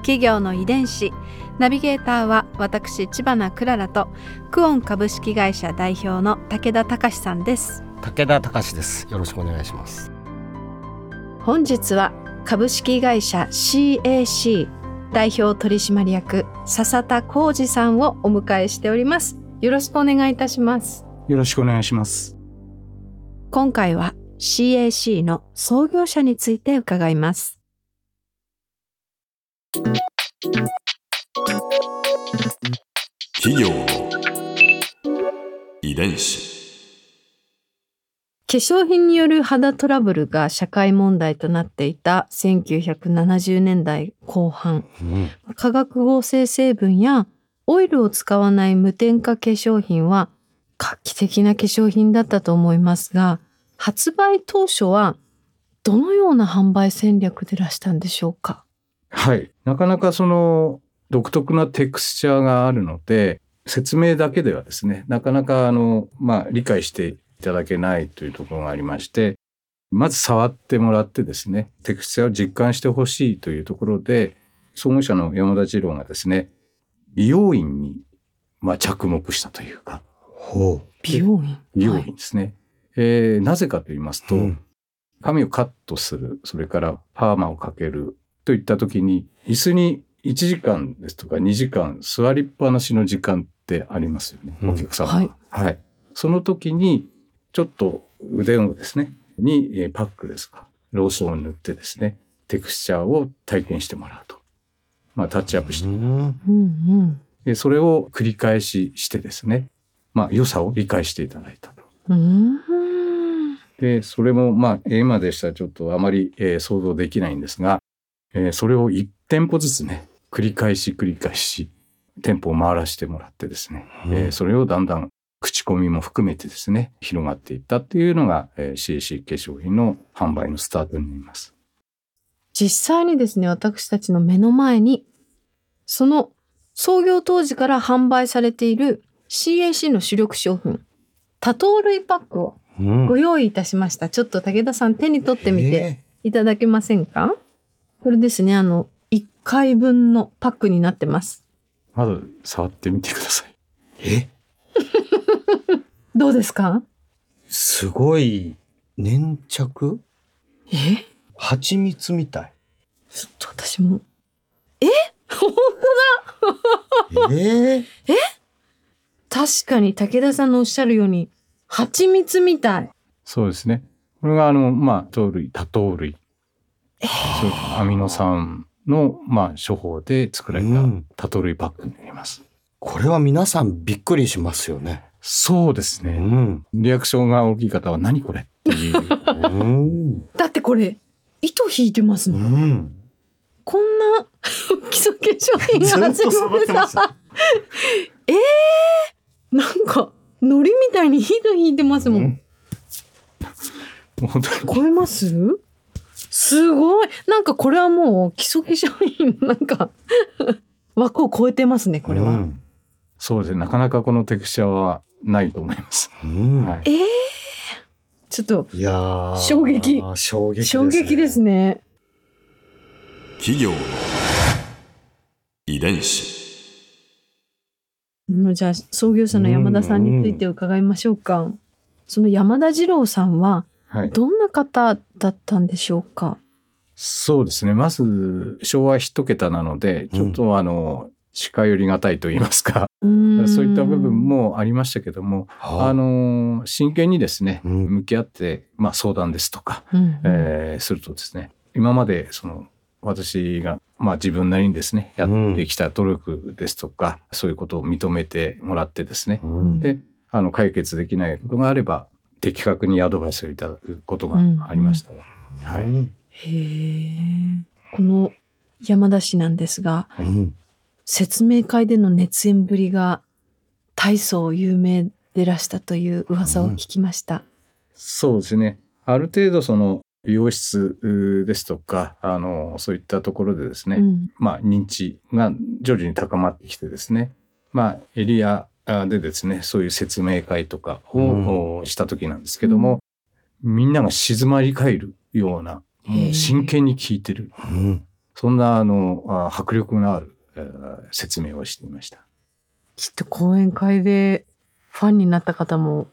企業の遺伝子ナビゲーターは私千葉なクララとクオン株式会社代表の武田隆さんです武田隆です。よろしくお願いします。本日は株式会社 CAC 代表取締役笹田浩二さんをお迎えしておりますよろしくお願いいたしますよろしくお願いします。今回は CAC の創業者について伺います企業の遺伝子。化粧品による肌トラブルが社会問題となっていた1970年代後半。うん、化学合成成分やオイルを使わない無添加化粧品は画期的な化粧品だったと思いますが発売当初はどのような販売戦略でいらしたんでしょうか？はい。なかなかその独特なテクスチャーがあるので、説明だけではですね、なかなかあの、まあ理解していただけないというところがありまして、まず触ってもらってですね、テクスチャーを実感してほしいというところで、創業者の山田次郎がですね、美容院に、まあ、着目したというか、ほ美容院？美容はい院ですね。えーなぜかと言いますう。と、うん髪をカットする、それからパーマをかけるといった時に、椅子に1時間ですとか2時間座りっぱなしの時間ってありますよね、うんお客様は。はいはい。その時に、ちょっと腕をですね、にえーパックですか、ローションを塗ってですね、テクスチャーを体験してもらうと。まあ、タッチアップして、うんうんそれを繰り返ししてですね、まあ、良さを理解していただいたと。うーんで、それも、まあ、今でしたらちょっとあまり、えー想像できないんですが、えーそれを1店舗ずつね、繰り返し繰り返し、店舗を回らせてもらってですね、うんえーそれをだんだん口コミも含めてですね、広がっていったっていうのが、えー CAC 化粧品の販売のスタートになります。実際にですね私たちの目の前にその創業当時から販売されている CAC の主力商品多糖類パックをうんご用意いたしました。ちょっと武田さん手に取ってみてえいただけませんか？これですね、あの、1回分のパックになってます。まず触ってみてください。ーえ？どうですか？すごい粘着？え？蜂蜜みたい。ちょっと私も。え？本当 え？ー、確かに武田さんのおっしゃるように、蜂蜜みたい。そうですね。これがあの、まあ、糖類、多糖類。そういうアミノ酸の、まあ、処方で作られたうん多糖類パックになります。これは皆さんびっくりしますよね。そうですね。ん。リアクションが大きい方は何これっていう。うん。だってこれ、糸引いてますうもん。ん。こんな基礎化粧品がずっと触ってます えー、なんか、海苔みたいに糸引いてますもん。うんもう本当に超えます？すごい。なんかこれはもう基礎化粧品のなんか 枠を超えてますね、これは。うんそうですね。なかなかこのテクスチャーはないと思います。うんはい。えー、ちょっといやー衝撃衝撃です、衝撃ですね。企業の遺伝子。うんじゃあ創業者の山田さんについて伺いましょうか。その山田二郎さんははい。どんな方だったんでしょうか？そうですね。まず、昭和一桁なので、ちょっとあの、近寄りがたいと言いますか、うんそういった部分。もありましたけども、はあの、真剣にですね、うん向き合って、まあ相談ですとか、うんえーするとですね、今までその、私が、まあ自分なりにですね、やってきた努力ですとか、そういうことを認めてもらってですね、うんで、あの、解決できないことがあれば、的確にアドバイスをいただくことがありました。はい。うんへえ。この山田氏なんですが、うん。説明会での熱演ぶりが大層有名でらしたという噂を聞きました。そうですね。ある程度その美容室ですとか、あの、そういったところでですね、うん。まあ認知が徐々に高まってきてですね、まあエリアでですね、そういう説明会とかを、した時なんですけども、みんなが静まり返るような、もう真剣に聞いてる、うん。そんなあの、あ迫力のある、えー説明をしていました。きっと講演会でファンになった方も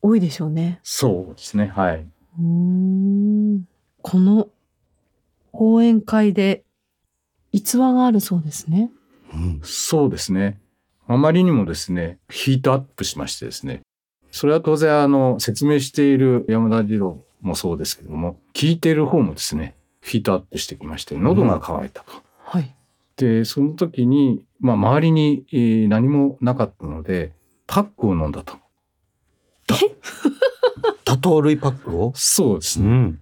多いでしょうね。そうですね、はい。うーんこの講演会で逸話があるそうですね。うん。そうですね。あまりにもですね、ヒートアップしましてですね、それは当然あの、説明している山田次郎もそうですけども、聞いている方もですね、ヒートアップしてきまして、喉が渇いたと。はい。で、その時に、まあ、周りに、えー何もなかったので、パックを飲んだと。多糖類パックを？そうですね。うん。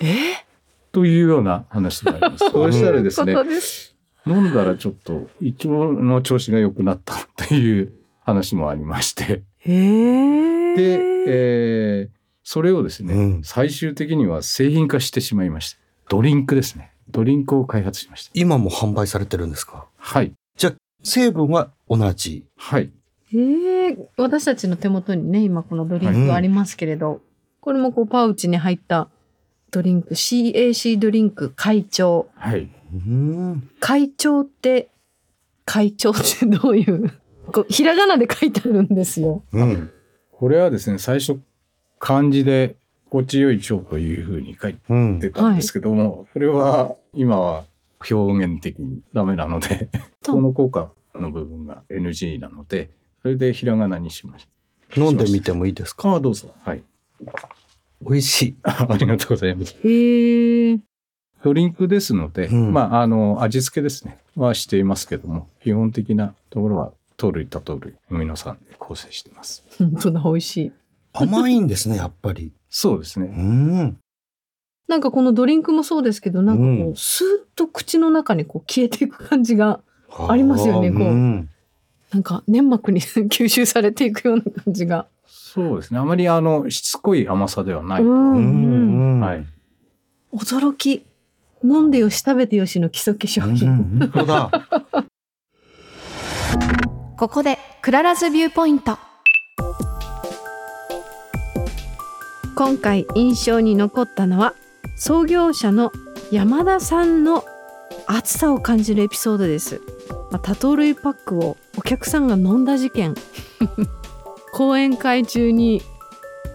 え？というような話があります。そうしたらですねそう、です。飲んだらちょっと胃腸の調子が良くなったという話もありまして、えー、で、えーそれをですね、うん最終的には製品化してしまいました。ドリンクですね。ドリンクを開発しました。今も販売されてるんですか？はい。成分は同じ。はい。えー、私たちの手元にね、今このドリンクありますけれど、これもこうパウチに入ったドリンク、CAC ドリンク会長。はい。うん。会長って、会長ってどういう、こうひらがなで書いてあるんですよ。うん。これはですね、最初、漢字で、心地よい腸というふうに書いうん。てたんですけども、これは、今は表現的にダメなので、この効果の部分が NG なので、それでひらがなにしまし飲んでみてもいいですた。か？ああ、どうぞ。はい。美味しい。あありがとうございます。へえ。ドリンクですので、うんまあ、あの、味付けですね、はしていますけども、基本的なところは、糖類、多糖類、アミノ酸で構成しています。本当だ、美味しい。甘いんですね、やっぱり。う そうですね。ん。なんかこのドリンクもそうですけど、なんかこう、うんスーッと口の中にこう消えていく感じが、ありますよねこうんなんか粘膜に吸収されていくような感じが。そうですね。あまり、あの、しつこい甘さではない。うん。はい。驚き。飲んでよし食べてよしの基礎化粧うん。品。本当だ。ここで Clara's Viewpoint 今回印象に残ったのは創業者の山田さんの熱さを感じるエピソードです、まあ、多糖類パックをお客さんが飲んだ事件 講演会中に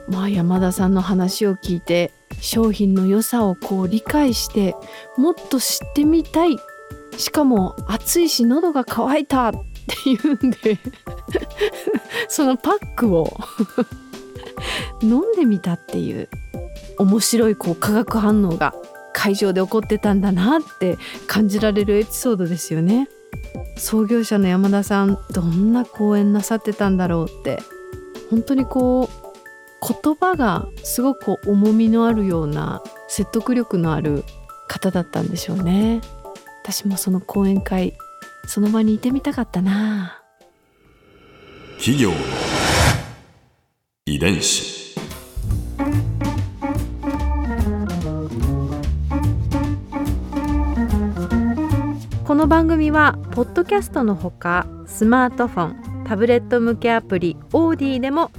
まあ山田さんの話を聞いて商品の良さをこう理解してもっと知ってみたい。しかも暑いし喉が渇いたっていうんで そのパックを 飲んでみたっていう面白いこう化学反応が会場で起こってたんだなって感じられるエピソードですよね。創業者の山田さんどんな講演なさってたんだろうって。本当にこう言葉がすごく重みのあるような説得力のある方だったんでしょうね。私もその講演会その場にいてみたかったな。企業の遺伝子。この番組はポッドキャストのほかスマートフォンタブレット向けアプリオーディでも聞